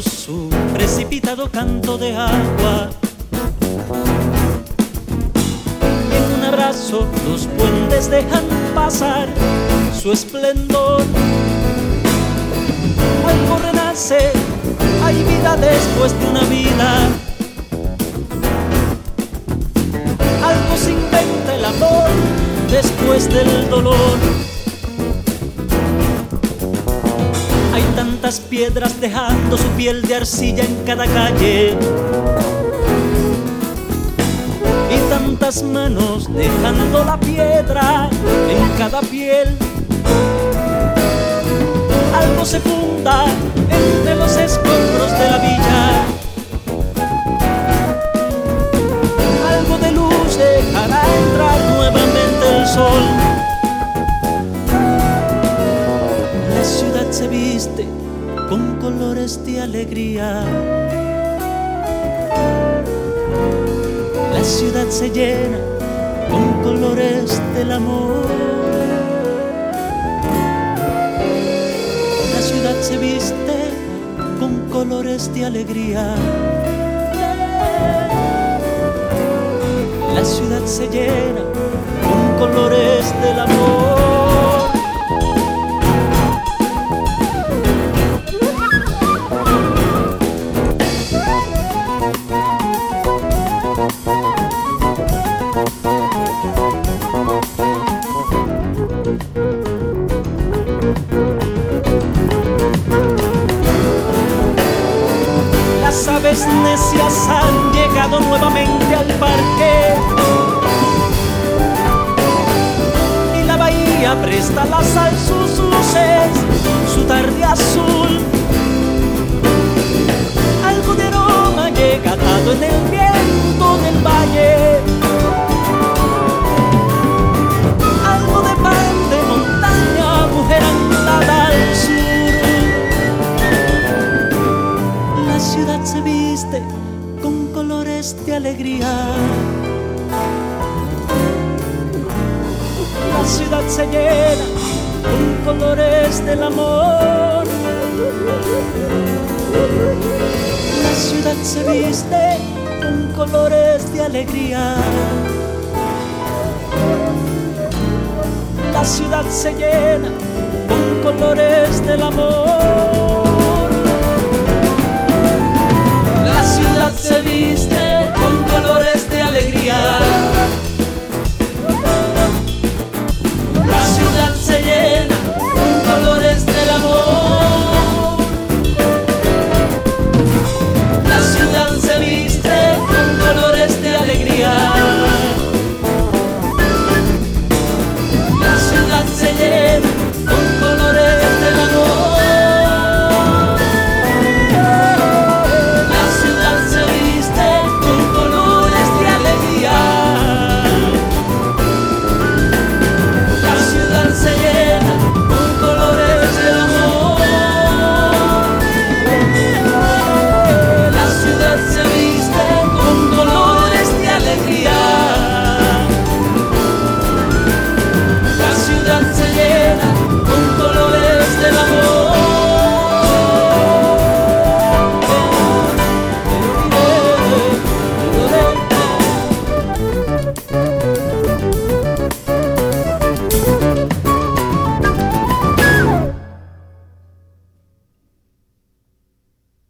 su precipitado canto de agua los puentes dejan pasar su esplendor. Algo renace, hay vida después de una vida. Algo se inventa el amor después del dolor. Hay tantas piedras dejando su piel de arcilla en cada calle. Tantas manos dejando la piedra en cada piel. Algo se funda entre los escombros de la villa. Algo de luz dejará entrar nuevamente el sol. La ciudad se viste con colores de alegría. Ciudad se llena con colores del amor. La ciudad se viste con colores de alegría. La ciudad se llena con colores del amor. Aves necias han llegado nuevamente al parque. Y la bahía presta la sal sus luces, su tarde azul. Algo de aroma llega en el viento La ciudad se llena con colores del amor. La ciudad se viste con colores de alegría. La ciudad se llena con colores del amor.